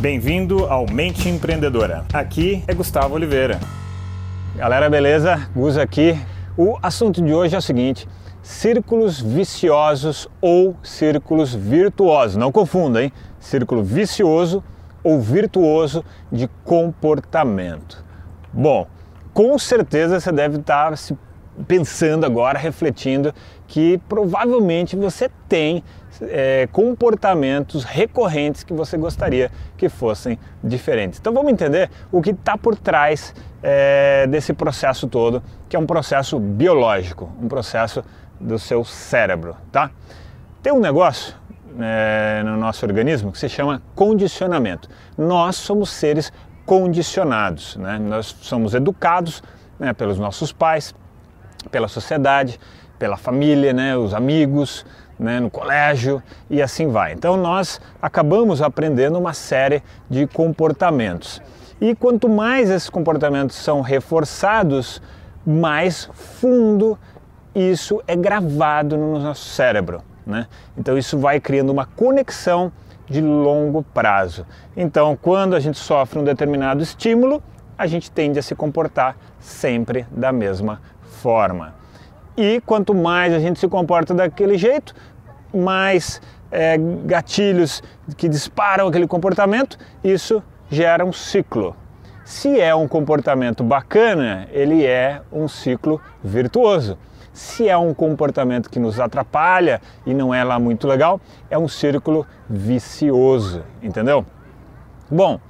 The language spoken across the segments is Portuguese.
Bem-vindo ao Mente Empreendedora. Aqui é Gustavo Oliveira. Galera, beleza? Gus aqui. O assunto de hoje é o seguinte: círculos viciosos ou círculos virtuosos. Não confunda, hein? Círculo vicioso ou virtuoso de comportamento. Bom, com certeza você deve estar se pensando agora, refletindo que provavelmente você tem é, comportamentos recorrentes que você gostaria que fossem diferentes. Então vamos entender o que está por trás é, desse processo todo, que é um processo biológico, um processo do seu cérebro, tá? Tem um negócio é, no nosso organismo que se chama condicionamento. Nós somos seres condicionados, né? Nós somos educados né, pelos nossos pais, pela sociedade, pela família, né, os amigos, né, no colégio e assim vai. Então nós acabamos aprendendo uma série de comportamentos. E quanto mais esses comportamentos são reforçados, mais fundo isso é gravado no nosso cérebro. Né? Então isso vai criando uma conexão de longo prazo. Então, quando a gente sofre um determinado estímulo, a gente tende a se comportar sempre da mesma forma. E quanto mais a gente se comporta daquele jeito, mais é, gatilhos que disparam aquele comportamento, isso gera um ciclo. Se é um comportamento bacana, ele é um ciclo virtuoso. Se é um comportamento que nos atrapalha e não é lá muito legal, é um círculo vicioso, entendeu? Bom,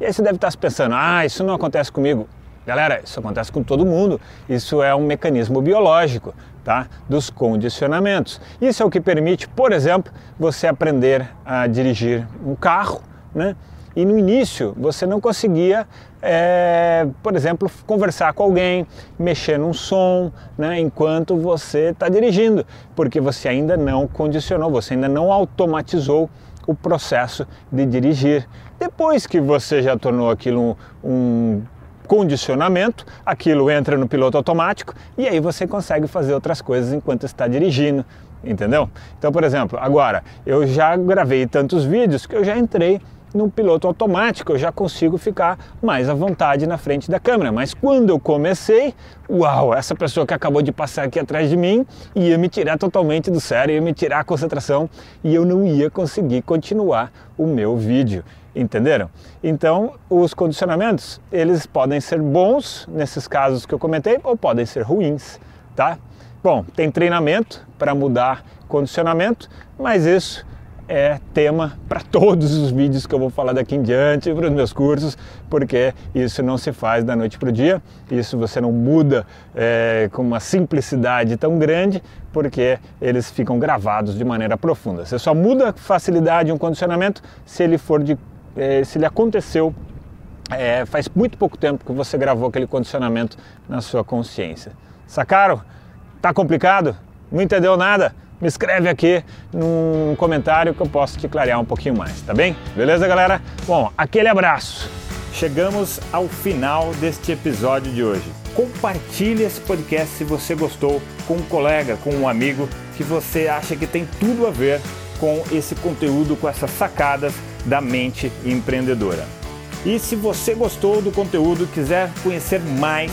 e aí você deve estar se pensando, ah, isso não acontece comigo. Galera, isso acontece com todo mundo. Isso é um mecanismo biológico, tá? Dos condicionamentos. Isso é o que permite, por exemplo, você aprender a dirigir um carro, né? E no início você não conseguia, é, por exemplo, conversar com alguém, mexer num som, né, enquanto você está dirigindo, porque você ainda não condicionou, você ainda não automatizou o processo de dirigir. Depois que você já tornou aquilo um, um condicionamento, aquilo entra no piloto automático e aí você consegue fazer outras coisas enquanto está dirigindo, entendeu? Então, por exemplo, agora eu já gravei tantos vídeos que eu já entrei no piloto automático, eu já consigo ficar mais à vontade na frente da câmera. Mas quando eu comecei, uau, essa pessoa que acabou de passar aqui atrás de mim ia me tirar totalmente do sério, ia me tirar a concentração e eu não ia conseguir continuar o meu vídeo. Entenderam? Então, os condicionamentos, eles podem ser bons nesses casos que eu comentei ou podem ser ruins, tá? Bom, tem treinamento para mudar condicionamento, mas isso é tema para todos os vídeos que eu vou falar daqui em diante, para os meus cursos, porque isso não se faz da noite para o dia, isso você não muda é, com uma simplicidade tão grande, porque eles ficam gravados de maneira profunda. Você só muda facilidade um condicionamento se ele for de é, se ele aconteceu é, faz muito pouco tempo que você gravou aquele condicionamento na sua consciência. Sacaram? Tá complicado? Não entendeu nada? Me escreve aqui num comentário que eu posso te clarear um pouquinho mais, tá bem? Beleza, galera? Bom, aquele abraço. Chegamos ao final deste episódio de hoje. Compartilhe esse podcast se você gostou com um colega, com um amigo que você acha que tem tudo a ver com esse conteúdo, com essas sacadas da mente empreendedora. E se você gostou do conteúdo, quiser conhecer mais,